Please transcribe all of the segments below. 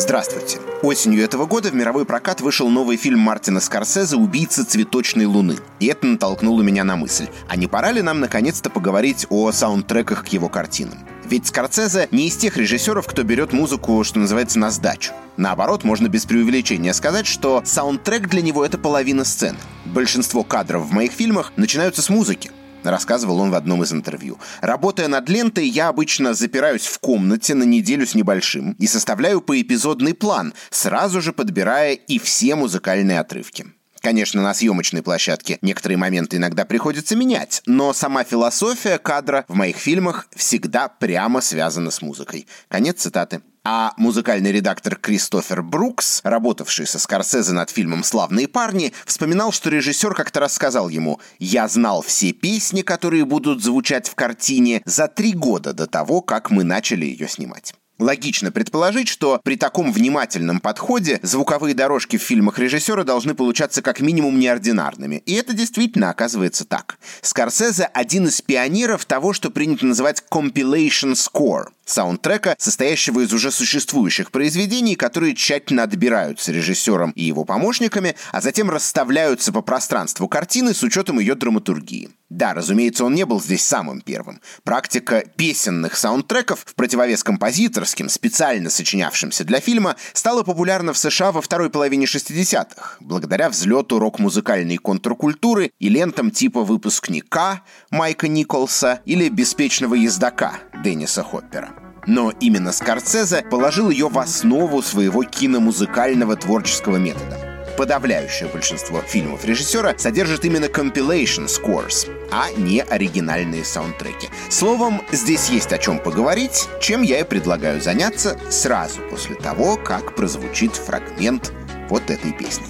Здравствуйте. Осенью этого года в мировой прокат вышел новый фильм Мартина Скорсезе «Убийца цветочной луны». И это натолкнуло меня на мысль, а не пора ли нам наконец-то поговорить о саундтреках к его картинам? Ведь Скорсезе не из тех режиссеров, кто берет музыку, что называется, на сдачу. Наоборот, можно без преувеличения сказать, что саундтрек для него — это половина сцены. Большинство кадров в моих фильмах начинаются с музыки. Рассказывал он в одном из интервью. Работая над лентой, я обычно запираюсь в комнате на неделю с небольшим и составляю поэпизодный план, сразу же подбирая и все музыкальные отрывки. Конечно, на съемочной площадке некоторые моменты иногда приходится менять, но сама философия кадра в моих фильмах всегда прямо связана с музыкой. Конец цитаты. А музыкальный редактор Кристофер Брукс, работавший со Скорсезе над фильмом «Славные парни», вспоминал, что режиссер как-то рассказал ему «Я знал все песни, которые будут звучать в картине за три года до того, как мы начали ее снимать». Логично предположить, что при таком внимательном подходе звуковые дорожки в фильмах режиссера должны получаться как минимум неординарными. И это действительно оказывается так. Скорсезе – один из пионеров того, что принято называть compilation score – саундтрека, состоящего из уже существующих произведений, которые тщательно отбираются режиссером и его помощниками, а затем расставляются по пространству картины с учетом ее драматургии. Да, разумеется, он не был здесь самым первым. Практика песенных саундтреков в противовес композиторским, специально сочинявшимся для фильма, стала популярна в США во второй половине 60-х, благодаря взлету рок-музыкальной контркультуры и лентам типа «Выпускника» Майка Николса или «Беспечного ездока» Денниса Хоппера. Но именно Скорсезе положил ее в основу своего киномузыкального творческого метода. Подавляющее большинство фильмов режиссера содержит именно compilation scores, а не оригинальные саундтреки. Словом, здесь есть о чем поговорить, чем я и предлагаю заняться сразу после того, как прозвучит фрагмент вот этой песни.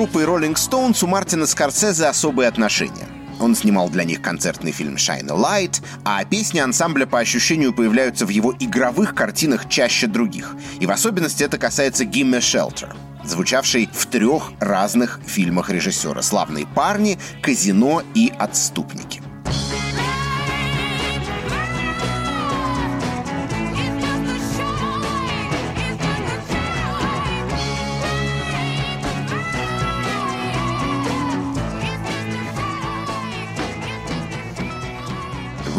Группой Rolling Stones у Мартина Скорсезе особые отношения. Он снимал для них концертный фильм «Shine a Light», а песни ансамбля по ощущению появляются в его игровых картинах чаще других. И в особенности это касается «Gimme Shelter», звучавшей в трех разных фильмах режиссера «Славные парни», «Казино» и «Отступники».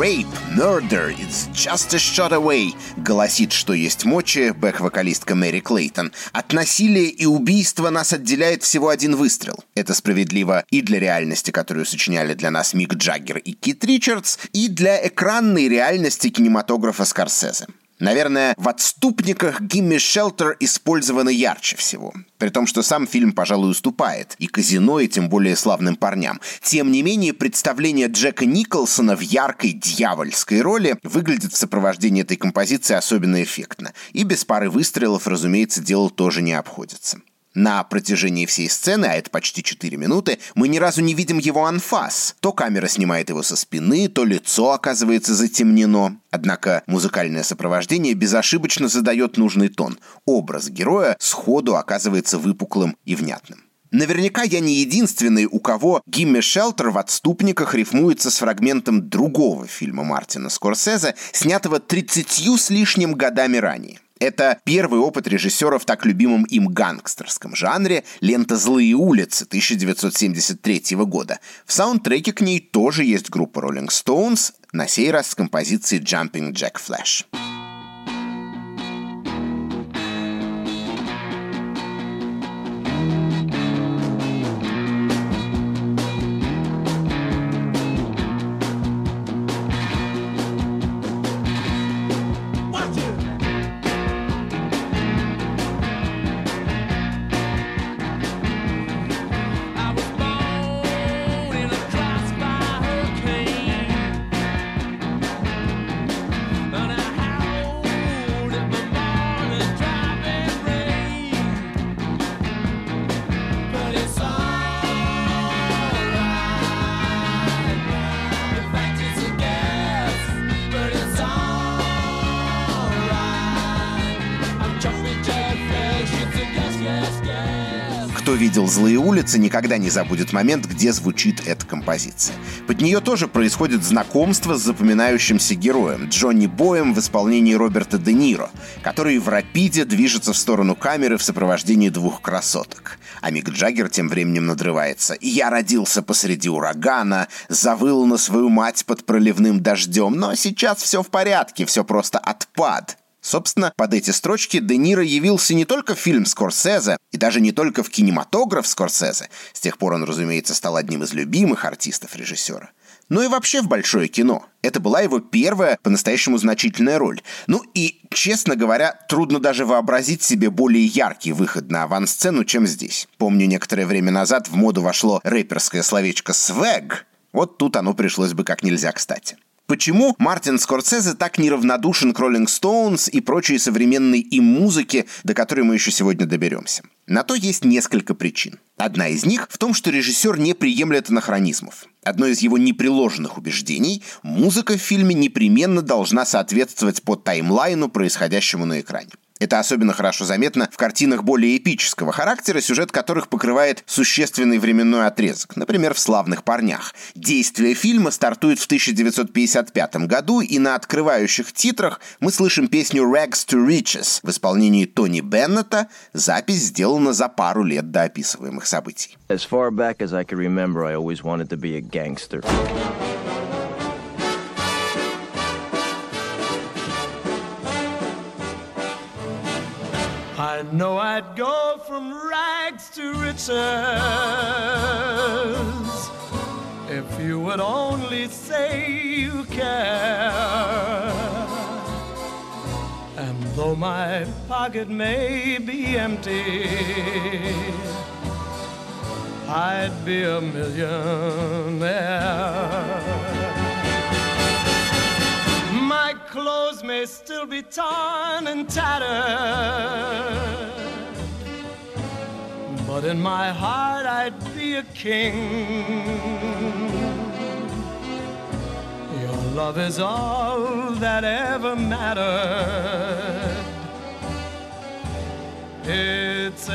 Rape, murder, it's just a shot away, голосит, что есть мочи, бэк-вокалистка Мэри Клейтон. От насилия и убийства нас отделяет всего один выстрел. Это справедливо и для реальности, которую сочиняли для нас Мик Джаггер и Кит Ричардс, и для экранной реальности кинематографа Скорсезе. Наверное, в «Отступниках» Гимми Шелтер использованы ярче всего. При том, что сам фильм, пожалуй, уступает и казино, и тем более славным парням. Тем не менее, представление Джека Николсона в яркой дьявольской роли выглядит в сопровождении этой композиции особенно эффектно. И без пары выстрелов, разумеется, дело тоже не обходится. На протяжении всей сцены, а это почти 4 минуты, мы ни разу не видим его анфас. То камера снимает его со спины, то лицо оказывается затемнено. Однако музыкальное сопровождение безошибочно задает нужный тон. Образ героя сходу оказывается выпуклым и внятным. Наверняка я не единственный, у кого Гимми Шелтер в «Отступниках» рифмуется с фрагментом другого фильма Мартина Скорсезе, снятого 30 с лишним годами ранее. Это первый опыт режиссера в так любимом им гангстерском жанре лента «Злые улицы» 1973 года. В саундтреке к ней тоже есть группа Rolling Stones, на сей раз с композицией «Jumping Jack Flash». Видел «Злые улицы», никогда не забудет момент, где звучит эта композиция. Под нее тоже происходит знакомство с запоминающимся героем Джонни Боем в исполнении Роберта Де Ниро, который в рапиде движется в сторону камеры в сопровождении двух красоток. А Мик Джаггер тем временем надрывается. «Я родился посреди урагана, завыл на свою мать под проливным дождем, но сейчас все в порядке, все просто отпад». Собственно, под эти строчки Де Ниро явился не только в фильм Скорсезе, и даже не только в кинематограф Скорсезе, с тех пор он, разумеется, стал одним из любимых артистов режиссера, но и вообще в большое кино. Это была его первая по-настоящему значительная роль. Ну и, честно говоря, трудно даже вообразить себе более яркий выход на авансцену, чем здесь. Помню, некоторое время назад в моду вошло рэперское словечко «свэг», вот тут оно пришлось бы как нельзя кстати. Почему Мартин Скорсезе так неравнодушен к Роллинг Стоунс и прочей современной им музыке, до которой мы еще сегодня доберемся? На то есть несколько причин. Одна из них в том, что режиссер не приемлет анахронизмов. Одно из его непреложенных убеждений – музыка в фильме непременно должна соответствовать по таймлайну, происходящему на экране. Это особенно хорошо заметно в картинах более эпического характера, сюжет которых покрывает существенный временной отрезок, например, в «Славных парнях». Действие фильма стартует в 1955 году, и на открывающих титрах мы слышим песню «Rags to Riches» в исполнении Тони Беннета. Запись сделана за пару лет до описываемых событий. As far back as I can remember, I always wanted to be a gangster. I know I'd go from rags to riches if you would only say you care. And though my pocket may be empty, I'd be a millionaire may still be torn and tattered, but in my heart I'd be a king. Your love is all that ever mattered. It's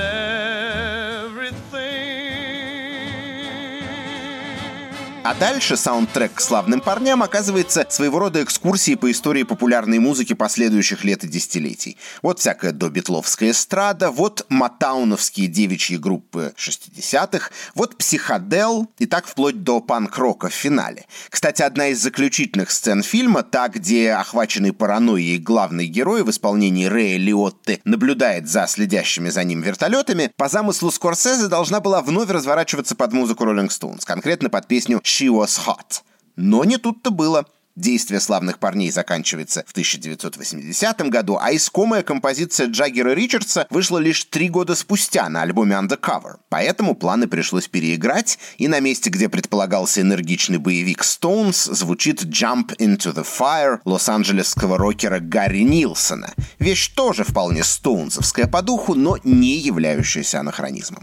А дальше саундтрек к «Славным парням» оказывается своего рода экскурсией по истории популярной музыки последующих лет и десятилетий. Вот всякая добитловская эстрада, вот матауновские девичьи группы 60-х, вот психодел и так вплоть до панк-рока в финале. Кстати, одна из заключительных сцен фильма, та, где охваченный паранойей главный герой в исполнении Рэя Лиотты наблюдает за следящими за ним вертолетами, по замыслу Скорсезе должна была вновь разворачиваться под музыку Rolling Stones, конкретно под песню «She Was Hot». Но не тут-то было. Действие «Славных парней» заканчивается в 1980 году, а искомая композиция Джаггера Ричардса вышла лишь три года спустя на альбоме Undercover. Поэтому планы пришлось переиграть, и на месте, где предполагался энергичный боевик Stones, звучит «Jump into the Fire» лос-анджелесского рокера Гарри Нилсона. Вещь тоже вполне стоунсовская по духу, но не являющаяся анахронизмом.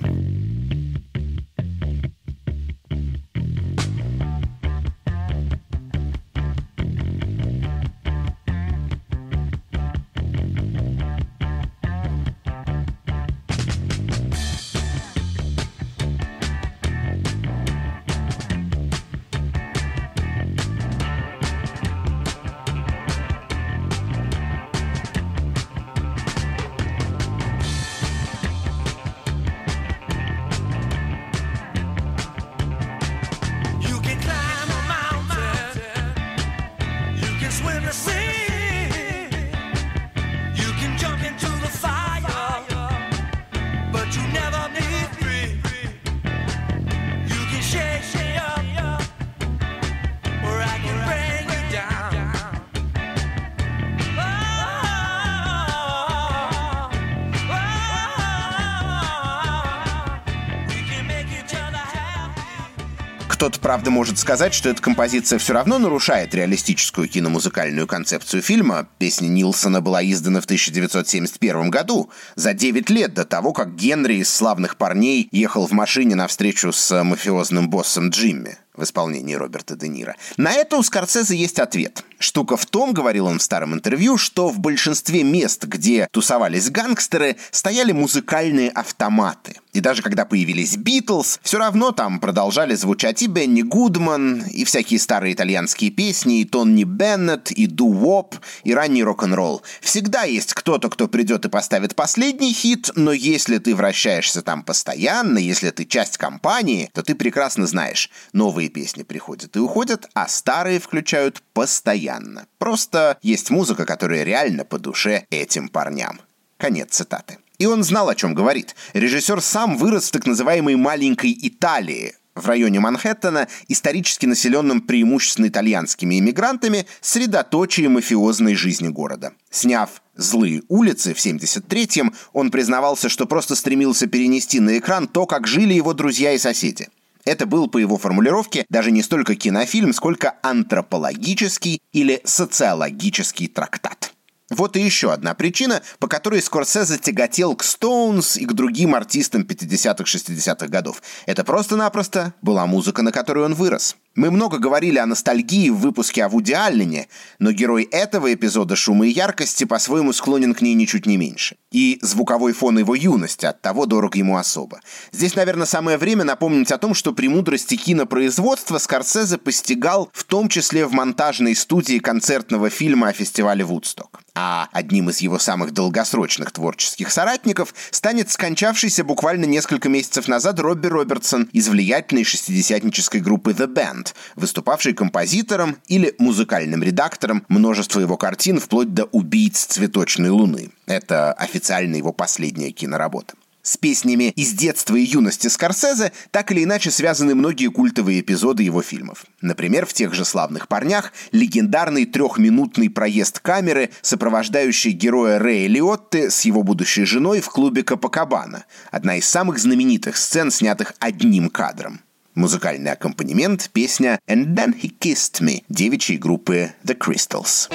Может сказать, что эта композиция все равно нарушает реалистическую киномузыкальную концепцию фильма. Песня Нилсона была издана в 1971 году, за 9 лет до того, как Генри из «Славных парней» ехал в машине на встречу с мафиозным боссом Джимми. В исполнении Роберта Де Ниро. На это у Скорсезе есть ответ. Штука в том, говорил он в старом интервью, что в большинстве мест, где тусовались гангстеры, стояли музыкальные автоматы. И даже когда появились Битлз, все равно там продолжали звучать и Бенни Гудман, и всякие старые итальянские песни, и Тонни Беннет, и Ду Воп, и ранний рок-н-ролл. Всегда есть кто-то, кто придет и поставит последний хит, но если ты вращаешься там постоянно, если ты часть компании, то ты прекрасно знаешь, новые песни приходят и уходят, а старые включают постоянно. Просто есть музыка, которая реально по душе этим парням. Конец цитаты. И он знал, о чем говорит. Режиссер сам вырос в так называемой «маленькой Италии», в районе Манхэттена, исторически населенном преимущественно итальянскими иммигрантами, средоточие мафиозной жизни города. Сняв «Злые улицы» в 73-м, он признавался, что просто стремился перенести на экран то, как жили его друзья и соседи. Это был, по его формулировке, даже не столько кинофильм, сколько антропологический или социологический трактат. Вот и еще одна причина, по которой Скорсезе тяготел к Стоунс и к другим артистам 50-60-х годов. Это просто-напросто была музыка, на которой он вырос. Мы много говорили о ностальгии в выпуске о Вуди Аллене, но герой этого эпизода «Шума и яркости» по-своему склонен к ней ничуть не меньше. И звуковой фон его юности от того дорог ему особо. Здесь, наверное, самое время напомнить о том, что премудрости кинопроизводства Скорсезе постигал в том числе в монтажной студии концертного фильма о фестивале «Вудсток». А одним из его самых долгосрочных творческих соратников станет скончавшийся буквально несколько месяцев назад Робби Робертсон из влиятельной шестидесятнической группы The Band, выступавший композитором или музыкальным редактором множества его картин вплоть до «Убийц цветочной луны». Это официально его последняя киноработа. С песнями из детства и юности Скорсезе так или иначе связаны многие культовые эпизоды его фильмов. Например, в тех же «Славных парнях» легендарный трехминутный проезд камеры, сопровождающий героя Рэя Лиотты с его будущей женой в клубе Капакабана. Одна из самых знаменитых сцен, снятых одним кадром. Музыкальный аккомпанемент – песня «And Then He Kissed Me» девичьей группы The Crystals.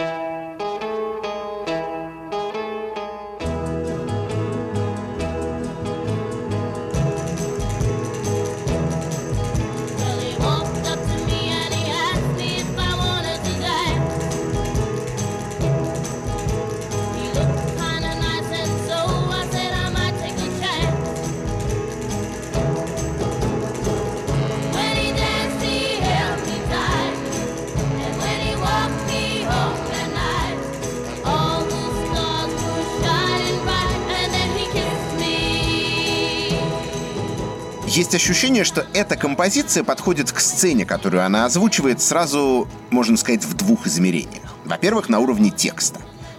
Есть ощущение, что эта композиция подходит к сцене, которую она озвучивает сразу, можно сказать, в двух измерениях. Во-первых, на уровне текста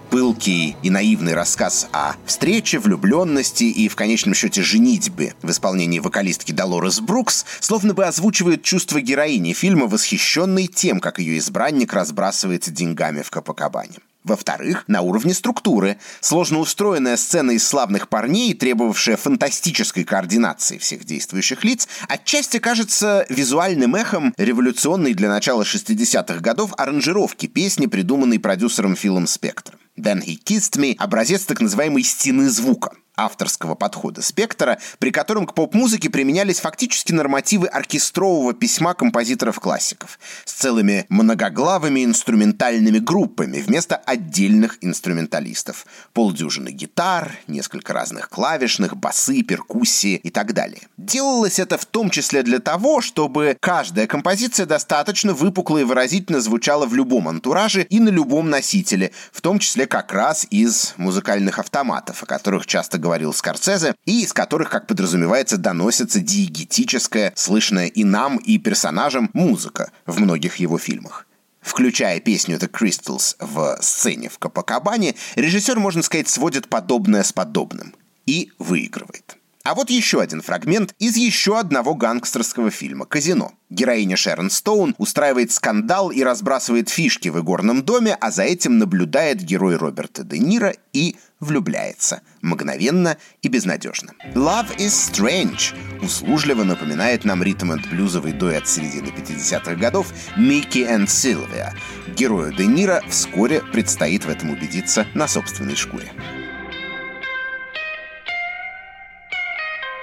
пылкий и наивный рассказ о встрече, влюбленности и, в конечном счете, женитьбе в исполнении вокалистки Долорес Брукс словно бы озвучивает чувство героини фильма, восхищенной тем, как ее избранник разбрасывается деньгами в Капакабане. Во-вторых, на уровне структуры. Сложно устроенная сцена из славных парней, требовавшая фантастической координации всех действующих лиц, отчасти кажется визуальным эхом революционной для начала 60-х годов аранжировки песни, придуманной продюсером Филом Спектром. «Then He Kissed Me» — образец так называемой «стены звука» авторского подхода спектра, при котором к поп-музыке применялись фактически нормативы оркестрового письма композиторов-классиков с целыми многоглавыми инструментальными группами вместо отдельных инструменталистов. Полдюжины гитар, несколько разных клавишных, басы, перкуссии и так далее. Делалось это в том числе для того, чтобы каждая композиция достаточно выпукло и выразительно звучала в любом антураже и на любом носителе, в том числе как раз из музыкальных автоматов, о которых часто говорят говорил Скорсезе, и из которых, как подразумевается, доносится диегетическая, слышная и нам, и персонажам музыка в многих его фильмах. Включая песню The Crystals в сцене в Капакабане, режиссер, можно сказать, сводит подобное с подобным и выигрывает. А вот еще один фрагмент из еще одного гангстерского фильма «Казино». Героиня Шерон Стоун устраивает скандал и разбрасывает фишки в игорном доме, а за этим наблюдает герой Роберта Де Ниро и влюбляется. Мгновенно и безнадежно. «Love is Strange» услужливо напоминает нам ритм энд блюзовый дуэт середины 50-х годов Микки и Силвия. Герою Де Ниро вскоре предстоит в этом убедиться на собственной шкуре.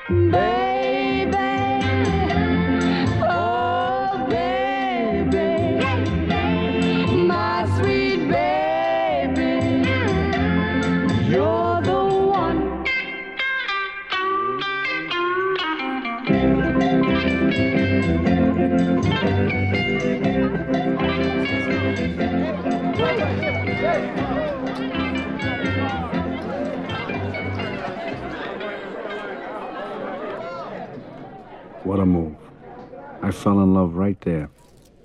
There fell in love right there.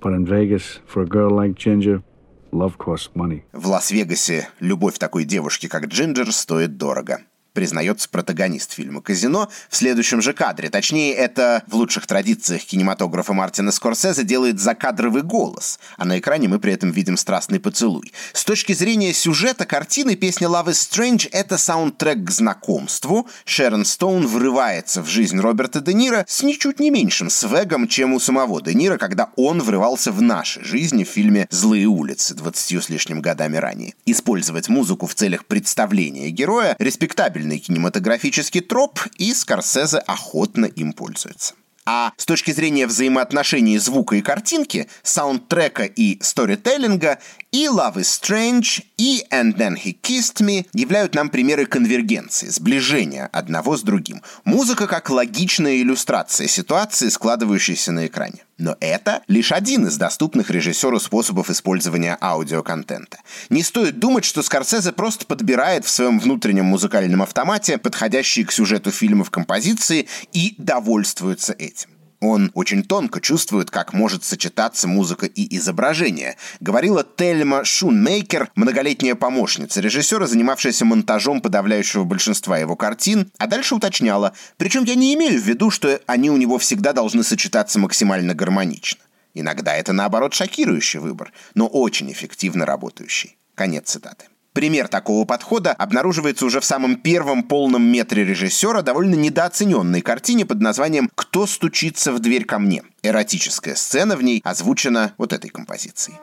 But in Vegas, for a girl like Ginger, love costs money. В Лас-Вегасе любовь такой девушки, как Джинджер, стоит дорого признается протагонист фильма «Казино» в следующем же кадре. Точнее, это в лучших традициях кинематографа Мартина Скорсезе делает закадровый голос, а на экране мы при этом видим страстный поцелуй. С точки зрения сюжета картины песня «Love is Strange» — это саундтрек к знакомству. Шерон Стоун врывается в жизнь Роберта Де Ниро с ничуть не меньшим свегом, чем у самого Де Ниро, когда он врывался в наши жизни в фильме «Злые улицы» 20 с лишним годами ранее. Использовать музыку в целях представления героя респектабельно правильный кинематографический троп, и Скорсезе охотно им пользуется. А с точки зрения взаимоотношений звука и картинки, саундтрека и сторителлинга, и Love is Strange, и And Then He Kissed Me являют нам примеры конвергенции, сближения одного с другим. Музыка как логичная иллюстрация ситуации, складывающейся на экране. Но это лишь один из доступных режиссеру способов использования аудиоконтента. Не стоит думать, что Скорсезе просто подбирает в своем внутреннем музыкальном автомате подходящие к сюжету фильмов композиции и довольствуется этим. Он очень тонко чувствует, как может сочетаться музыка и изображение. Говорила Тельма Шунмейкер, многолетняя помощница режиссера, занимавшаяся монтажом подавляющего большинства его картин, а дальше уточняла. Причем я не имею в виду, что они у него всегда должны сочетаться максимально гармонично. Иногда это, наоборот, шокирующий выбор, но очень эффективно работающий. Конец цитаты. Пример такого подхода обнаруживается уже в самом первом полном метре режиссера довольно недооцененной картине под названием «Кто стучится в дверь ко мне?». Эротическая сцена в ней озвучена вот этой композицией.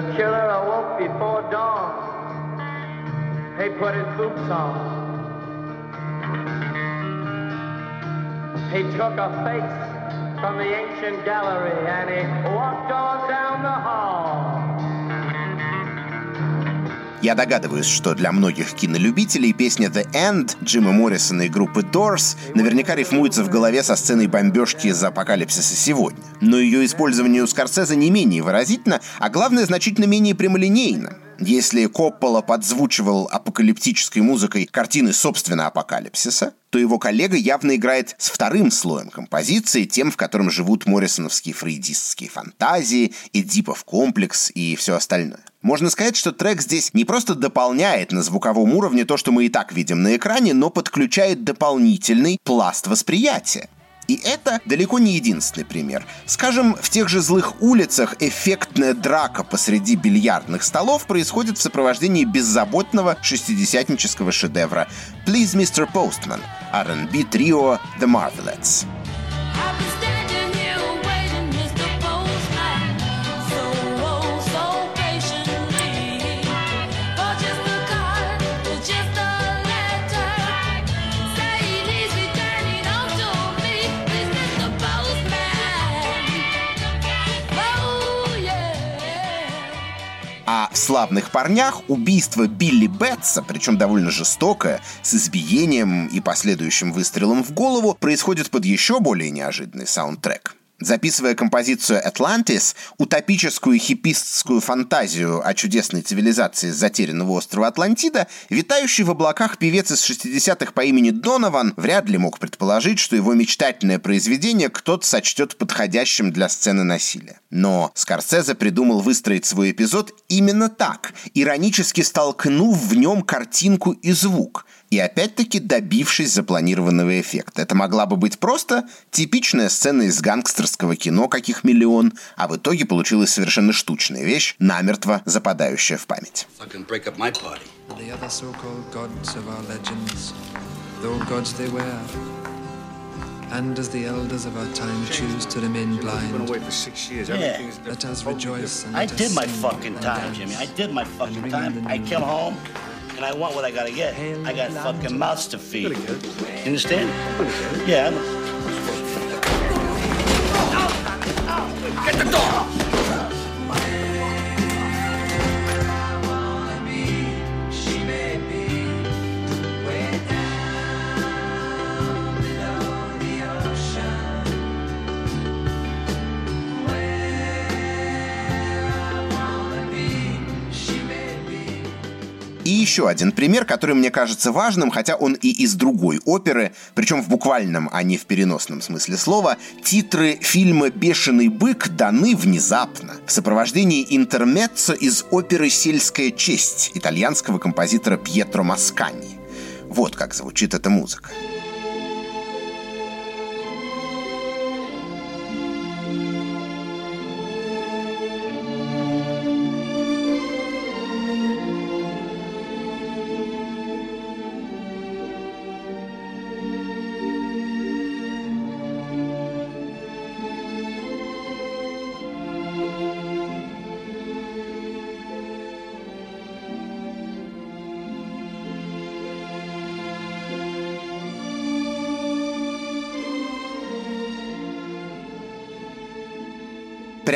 The killer awoke before dawn. He put his boots on. He took a face from the ancient gallery and he walked on down the hall. Я догадываюсь, что для многих кинолюбителей песня The End Джима Моррисона и группы Doors наверняка рифмуется в голове со сценой бомбежки из апокалипсиса сегодня. Но ее использование у Скорсезе не менее выразительно, а главное, значительно менее прямолинейно. Если Коппола подзвучивал апокалиптической музыкой картины собственно апокалипсиса, то его коллега явно играет с вторым слоем композиции, тем, в котором живут моррисоновские фрейдистские фантазии, Эдипов комплекс и все остальное. Можно сказать, что трек здесь не просто дополняет на звуковом уровне то, что мы и так видим на экране, но подключает дополнительный пласт восприятия. И это далеко не единственный пример. Скажем, в тех же злых улицах эффектная драка посреди бильярдных столов происходит в сопровождении беззаботного шестидесятнического шедевра «Please, Mr. Postman» R&B трио The Marvelettes. А в «Славных парнях» убийство Билли Бетса, причем довольно жестокое, с избиением и последующим выстрелом в голову, происходит под еще более неожиданный саундтрек. Записывая композицию «Atlantis», утопическую хипистскую фантазию о чудесной цивилизации затерянного острова Атлантида, витающий в облаках певец из 60-х по имени Донован вряд ли мог предположить, что его мечтательное произведение кто-то сочтет подходящим для сцены насилия. Но Скорсезе придумал выстроить свой эпизод именно так, иронически столкнув в нем картинку и звук – и опять-таки добившись запланированного эффекта. Это могла бы быть просто типичная сцена из гангстерского кино, каких миллион, а в итоге получилась совершенно штучная вещь, намертво западающая в память. And as the elders of our time choose to remain blind, yeah. let us rejoice and let I did my fucking time, Jimmy. I did my fucking time. I came home and I want what I gotta get. I got fucking mouths to feed. You understand? Yeah. Get the door! Еще один пример, который мне кажется важным, хотя он и из другой оперы, причем в буквальном, а не в переносном смысле слова, титры фильма «Бешеный бык» даны внезапно в сопровождении интермеццо из оперы «Сельская честь» итальянского композитора Пьетро Маскани. Вот как звучит эта музыка.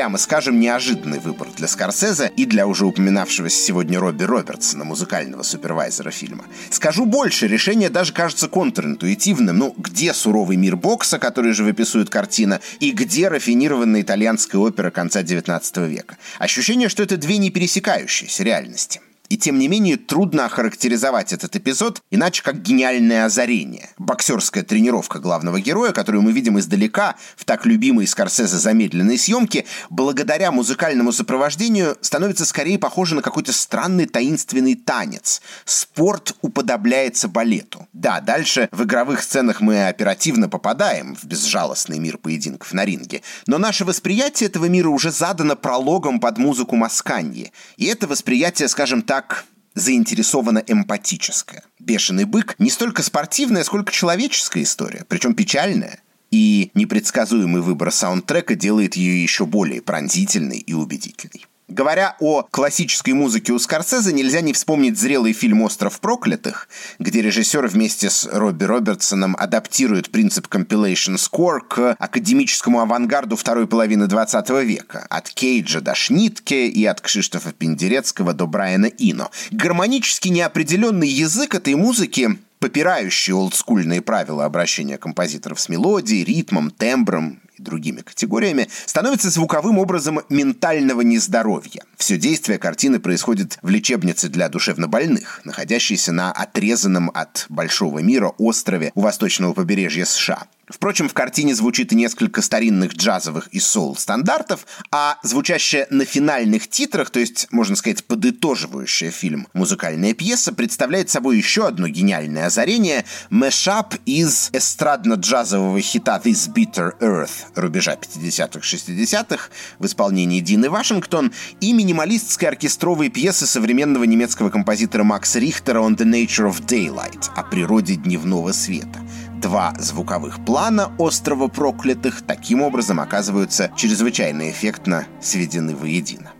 Прямо скажем, неожиданный выбор для Скорсезе и для уже упоминавшегося сегодня Робби Робертсона, музыкального супервайзера фильма. Скажу больше, решение даже кажется контринтуитивным. Ну, где суровый мир бокса, который же выписывает картина, и где рафинированная итальянская опера конца 19 века? Ощущение, что это две не пересекающиеся реальности. И тем не менее трудно охарактеризовать этот эпизод иначе как гениальное озарение. Боксерская тренировка главного героя, которую мы видим издалека в так любимой Скорсезе замедленной съемке, благодаря музыкальному сопровождению становится скорее похоже на какой-то странный таинственный танец. Спорт уподобляется балету. Да, дальше в игровых сценах мы оперативно попадаем в безжалостный мир поединков на ринге, но наше восприятие этого мира уже задано прологом под музыку Масканьи. И это восприятие, скажем так, так заинтересована эмпатическая. «Бешеный бык» не столько спортивная, сколько человеческая история, причем печальная. И непредсказуемый выбор саундтрека делает ее еще более пронзительной и убедительной. Говоря о классической музыке у Скорсезе, нельзя не вспомнить зрелый фильм «Остров проклятых», где режиссер вместе с Робби Робертсоном адаптирует принцип compilation score к академическому авангарду второй половины 20 века, от Кейджа до Шнитке и от Кшиштофа Пендерецкого до Брайана Ино. Гармонически неопределенный язык этой музыки попирающий олдскульные правила обращения композиторов с мелодией, ритмом, тембром и другими категориями, становится звуковым образом ментального нездоровья. Все действие картины происходит в лечебнице для душевнобольных, находящейся на отрезанном от большого мира острове у восточного побережья США. Впрочем, в картине звучит и несколько старинных джазовых и соул-стандартов, а звучащая на финальных титрах, то есть, можно сказать, подытоживающая фильм музыкальная пьеса, представляет собой еще одно гениальное озарение – мэшап из эстрадно-джазового хита «This Bitter Earth» рубежа 50-х-60-х в исполнении Дины Вашингтон и минималистской оркестровой пьесы современного немецкого композитора Макса Рихтера «On the Nature of Daylight» о природе дневного света – Два звуковых плана острова проклятых таким образом оказываются чрезвычайно эффектно сведены воедино.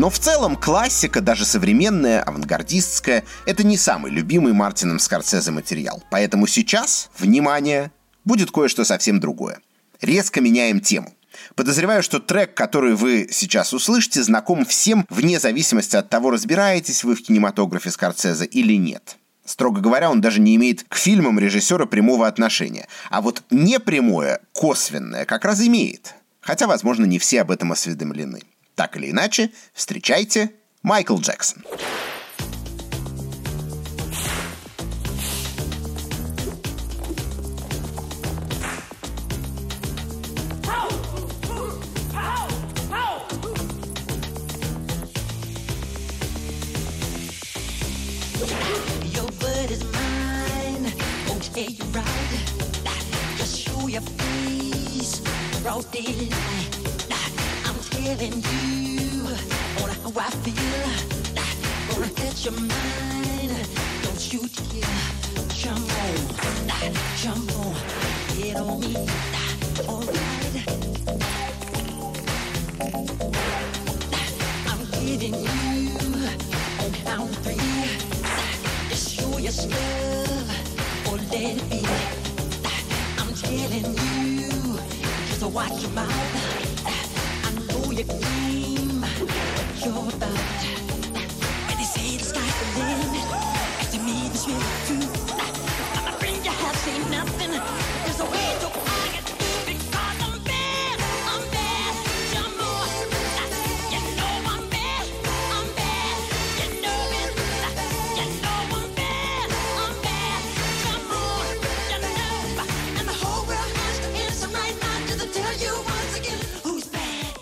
Но в целом классика, даже современная, авангардистская, это не самый любимый Мартином Скорсезе материал. Поэтому сейчас, внимание, будет кое-что совсем другое. Резко меняем тему. Подозреваю, что трек, который вы сейчас услышите, знаком всем, вне зависимости от того, разбираетесь вы в кинематографе Скорсезе или нет. Строго говоря, он даже не имеет к фильмам режиссера прямого отношения. А вот непрямое, косвенное как раз имеет. Хотя, возможно, не все об этом осведомлены. Так или иначе, встречайте Майкл Джексон. broad daylight. Telling you on how I feel. Gonna catch your mind. Don't you dare jump on, jump on, get on me. Alright. I'm giving you on count three. Just show your stuff or let it be. I'm telling you, just watch your mouth. When they say the sky's the limit. I'm you have seen nothing. There's a way to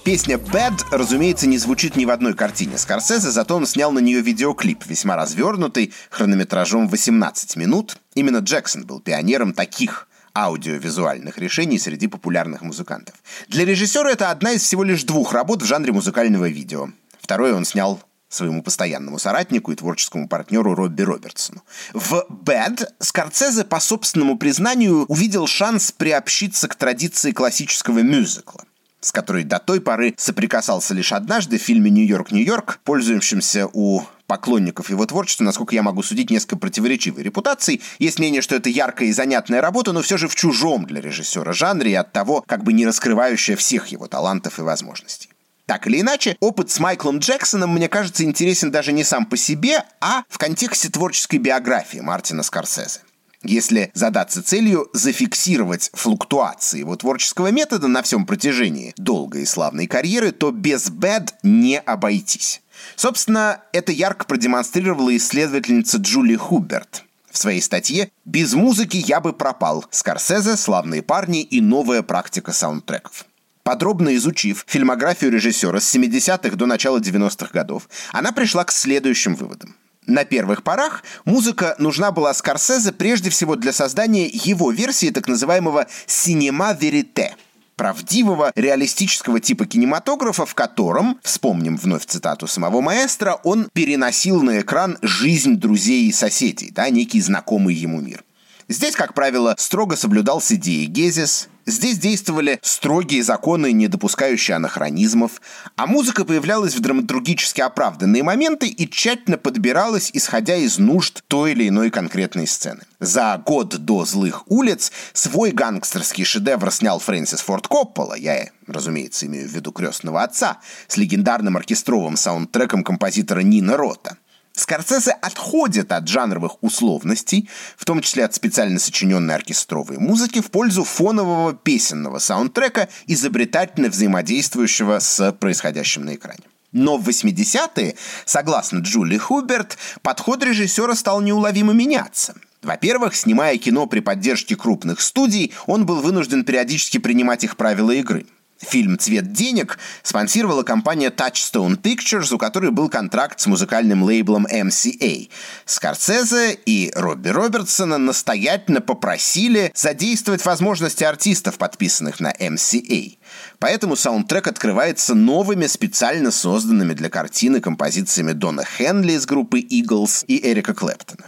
Песня «Bad», разумеется, не звучит ни в одной картине Скорсезе, зато он снял на нее видеоклип, весьма развернутый, хронометражом 18 минут. Именно Джексон был пионером таких аудиовизуальных решений среди популярных музыкантов. Для режиссера это одна из всего лишь двух работ в жанре музыкального видео. Второе он снял своему постоянному соратнику и творческому партнеру Робби Робертсону. В «Bad» Скорцезе, по собственному признанию, увидел шанс приобщиться к традиции классического мюзикла с которой до той поры соприкасался лишь однажды в фильме «Нью-Йорк, Нью-Йорк», пользующемся у поклонников его творчества, насколько я могу судить, несколько противоречивой репутацией. Есть мнение, что это яркая и занятная работа, но все же в чужом для режиссера жанре и от того, как бы не раскрывающая всех его талантов и возможностей. Так или иначе, опыт с Майклом Джексоном, мне кажется, интересен даже не сам по себе, а в контексте творческой биографии Мартина Скорсезе. Если задаться целью зафиксировать флуктуации его творческого метода на всем протяжении долгой и славной карьеры, то без «Bad» не обойтись. Собственно, это ярко продемонстрировала исследовательница Джули Хуберт в своей статье «Без музыки я бы пропал. Скорсезе, славные парни и новая практика саундтреков». Подробно изучив фильмографию режиссера с 70-х до начала 90-х годов, она пришла к следующим выводам. На первых порах музыка нужна была Скорсезе прежде всего для создания его версии так называемого «синема верите» правдивого, реалистического типа кинематографа, в котором, вспомним вновь цитату самого маэстро, он переносил на экран жизнь друзей и соседей, да, некий знакомый ему мир. Здесь, как правило, строго соблюдался диегезис, здесь действовали строгие законы, не допускающие анахронизмов, а музыка появлялась в драматургически оправданные моменты и тщательно подбиралась, исходя из нужд той или иной конкретной сцены. За год до «Злых улиц» свой гангстерский шедевр снял Фрэнсис Форд Коппола, я, разумеется, имею в виду «Крестного отца», с легендарным оркестровым саундтреком композитора Нина Рота – Скорсезе отходит от жанровых условностей, в том числе от специально сочиненной оркестровой музыки, в пользу фонового песенного саундтрека, изобретательно взаимодействующего с происходящим на экране. Но в 80-е, согласно Джули Хуберт, подход режиссера стал неуловимо меняться. Во-первых, снимая кино при поддержке крупных студий, он был вынужден периодически принимать их правила игры – Фильм «Цвет денег» спонсировала компания Touchstone Pictures, у которой был контракт с музыкальным лейблом MCA. Скорсезе и Робби Робертсона настоятельно попросили задействовать возможности артистов, подписанных на MCA. Поэтому саундтрек открывается новыми специально созданными для картины композициями Дона Хенли из группы Eagles и Эрика Клэптона.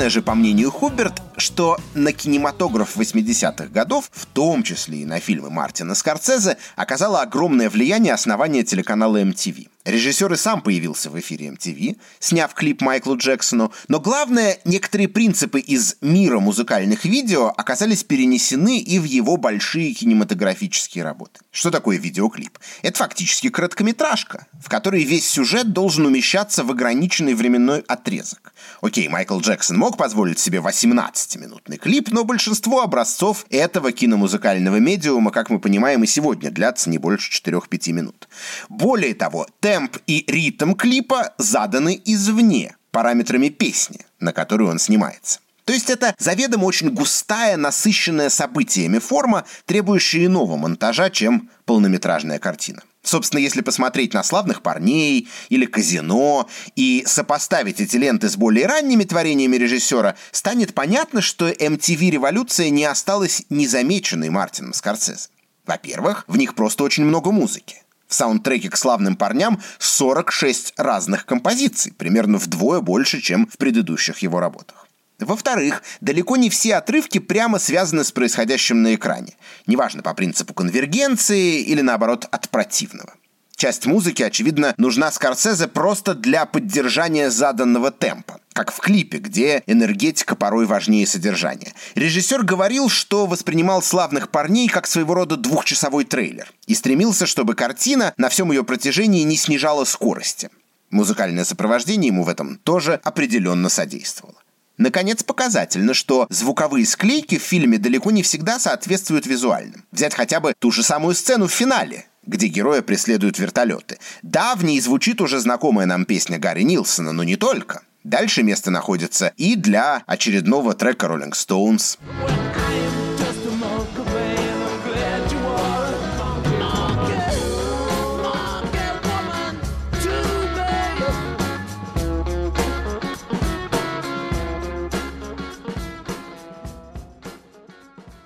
Главное же, по мнению Хуберт, что на кинематограф 80-х годов, в том числе и на фильмы Мартина Скорсезе, оказало огромное влияние основания телеканала MTV. Режиссер и сам появился в эфире MTV, сняв клип Майклу Джексону, но главное, некоторые принципы из мира музыкальных видео оказались перенесены и в его большие кинематографические работы. Что такое видеоклип? Это фактически короткометражка, в которой весь сюжет должен умещаться в ограниченный временной отрезок. Окей, Майкл Джексон мог позволить себе 18-минутный клип, но большинство образцов этого киномузыкального медиума, как мы понимаем, и сегодня длятся не больше 4-5 минут. Более того, темп и ритм клипа заданы извне, параметрами песни, на которую он снимается. То есть это заведомо очень густая, насыщенная событиями форма, требующая иного монтажа, чем полнометражная картина. Собственно, если посмотреть на «Славных парней» или «Казино» и сопоставить эти ленты с более ранними творениями режиссера, станет понятно, что MTV-революция не осталась незамеченной Мартином Скорсезе. Во-первых, в них просто очень много музыки. В саундтреке к «Славным парням» 46 разных композиций, примерно вдвое больше, чем в предыдущих его работах. Во-вторых, далеко не все отрывки прямо связаны с происходящим на экране. Неважно, по принципу конвергенции или, наоборот, от противного. Часть музыки, очевидно, нужна Скорсезе просто для поддержания заданного темпа, как в клипе, где энергетика порой важнее содержания. Режиссер говорил, что воспринимал «Славных парней» как своего рода двухчасовой трейлер и стремился, чтобы картина на всем ее протяжении не снижала скорости. Музыкальное сопровождение ему в этом тоже определенно содействовало. Наконец, показательно, что звуковые склейки в фильме далеко не всегда соответствуют визуальным. Взять хотя бы ту же самую сцену в финале, где героя преследуют вертолеты. Да, звучит уже знакомая нам песня Гарри Нилсона, но не только. Дальше место находится и для очередного трека Rolling Stones.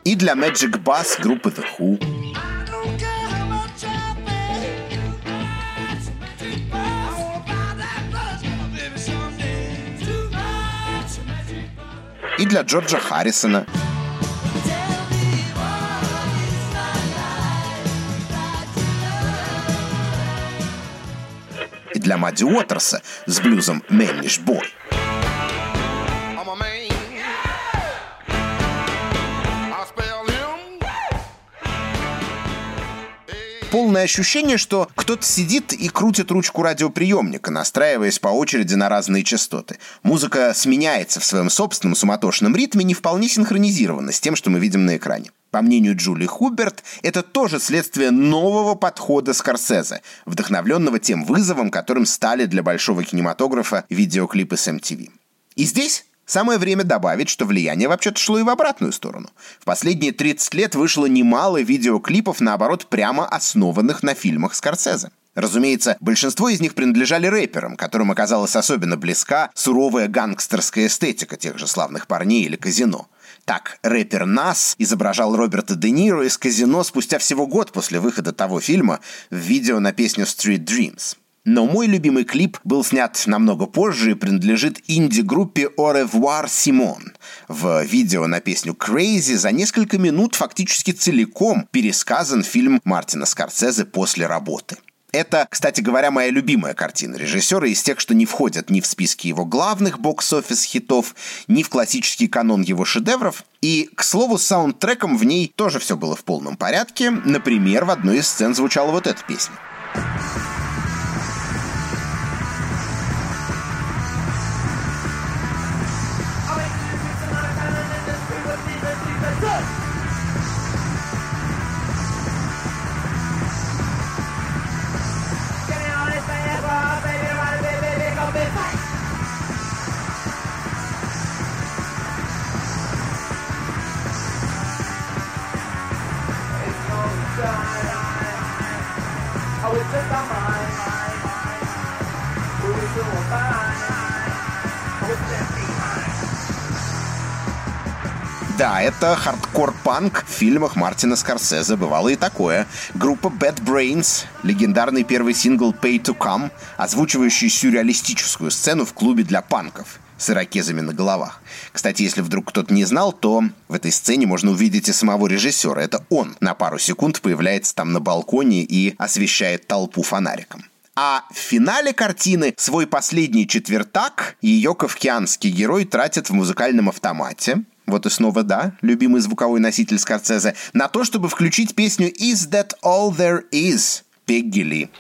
и для Magic Bass группы The Who. И для Джорджа Харрисона. И для Мадди Уотерса с блюзом «Мэнниш Бой». Полное ощущение, что кто-то сидит и крутит ручку радиоприемника, настраиваясь по очереди на разные частоты. Музыка сменяется в своем собственном суматошном ритме, не вполне синхронизированно с тем, что мы видим на экране. По мнению Джули Хуберт, это тоже следствие нового подхода Скорсезе, вдохновленного тем вызовом, которым стали для большого кинематографа видеоклипы с MTV. И здесь Самое время добавить, что влияние вообще-то шло и в обратную сторону. В последние 30 лет вышло немало видеоклипов, наоборот, прямо основанных на фильмах Скорсезе. Разумеется, большинство из них принадлежали рэперам, которым оказалась особенно близка суровая гангстерская эстетика тех же славных парней или казино. Так, рэпер Нас изображал Роберта Де Ниро из казино спустя всего год после выхода того фильма в видео на песню Street Dreams. Но мой любимый клип был снят намного позже и принадлежит инди-группе Au revoir Simon. В видео на песню Crazy за несколько минут фактически целиком пересказан фильм Мартина Скорсезе после работы. Это, кстати говоря, моя любимая картина режиссера из тех, что не входят ни в списки его главных бокс-офис хитов, ни в классический канон его шедевров. И, к слову, с саундтреком в ней тоже все было в полном порядке. Например, в одной из сцен звучала вот эта песня. Это хардкор-панк в фильмах Мартина Скорсезе. Бывало и такое. Группа Bad Brains, легендарный первый сингл Pay to Cum, озвучивающий сюрреалистическую сцену в клубе для панков. с ирокезами на головах. Кстати, если вдруг кто-то не знал, то в этой сцене можно увидеть и самого режиссера. Это он на пару секунд появляется там на балконе и освещает толпу фонариком. А в финале картины свой последний четвертак ее кафкианский герой тратит в музыкальном автомате, вот и снова да, любимый звуковой носитель Скорсезе, на то, чтобы включить песню «Is That All There Is» Пегги Ли.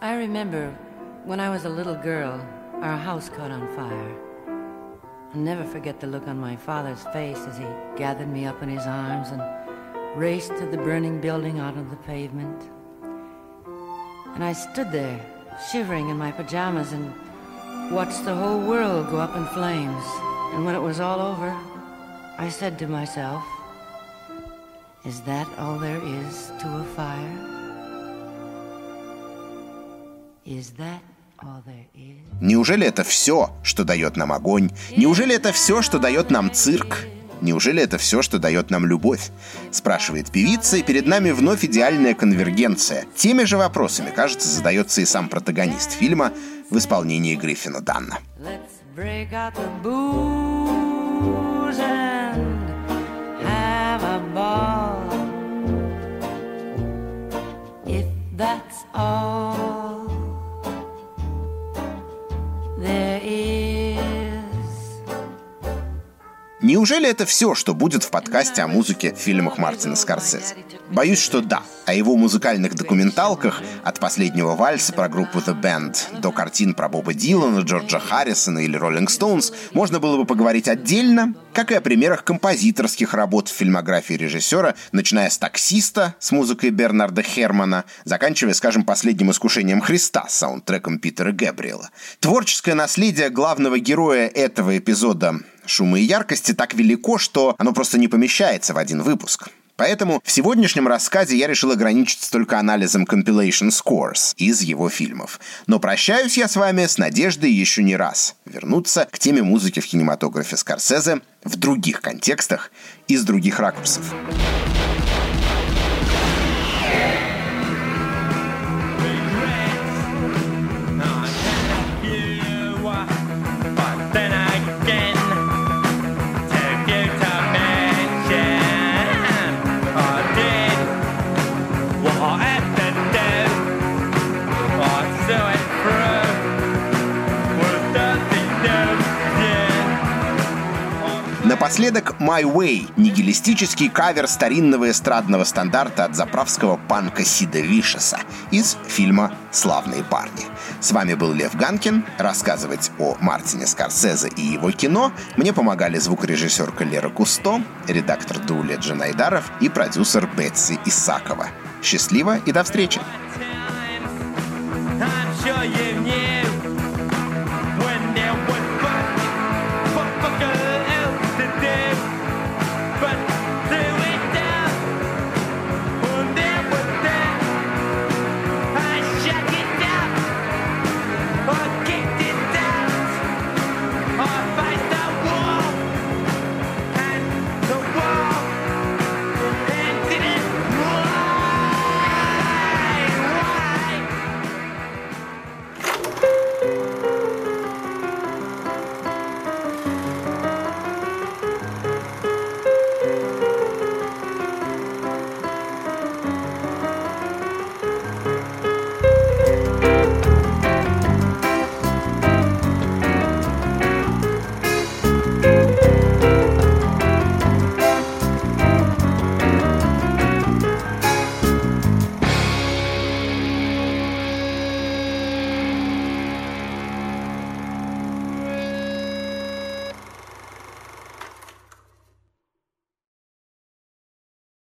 I remember when I was a little girl, our house caught on fire. I'll never forget the look on my father's face as he gathered me up in his arms and raced to the burning building out on the pavement. And I stood there, shivering in my pajamas, and watched the whole world go up in flames. And when it was all over, I said to myself, Is that all there is to a fire? Is that? Неужели это все, что дает нам огонь? Неужели это все, что дает нам цирк? Неужели это все, что дает нам любовь? Спрашивает певица, и перед нами вновь идеальная конвергенция. Теми же вопросами, кажется, задается и сам протагонист фильма в исполнении Гриффина Данна. Let's break Неужели это все, что будет в подкасте о музыке в фильмах Мартина Скорсезе? Боюсь, что да. О его музыкальных документалках от последнего вальса про группу The Band до картин про Боба Дилана, Джорджа Харрисона или Роллинг Стоунс можно было бы поговорить отдельно, как и о примерах композиторских работ в фильмографии режиссера, начиная с «Таксиста» с музыкой Бернарда Хермана, заканчивая, скажем, «Последним искушением Христа» с саундтреком Питера Гэбриэла. Творческое наследие главного героя этого эпизода шума и яркости так велико, что оно просто не помещается в один выпуск. Поэтому в сегодняшнем рассказе я решил ограничиться только анализом compilation scores из его фильмов. Но прощаюсь я с вами с надеждой еще не раз вернуться к теме музыки в кинематографе Скорсезе в других контекстах и с других ракурсов. Напоследок «My Way» — нигилистический кавер старинного эстрадного стандарта от заправского панка Сида Вишеса из фильма «Славные парни». С вами был Лев Ганкин. Рассказывать о Мартине Скорсезе и его кино мне помогали звукорежиссерка Лера Кусто, редактор Дуля Джанайдаров и продюсер Бетси Исакова. Счастливо и до встречи! I'm sure you've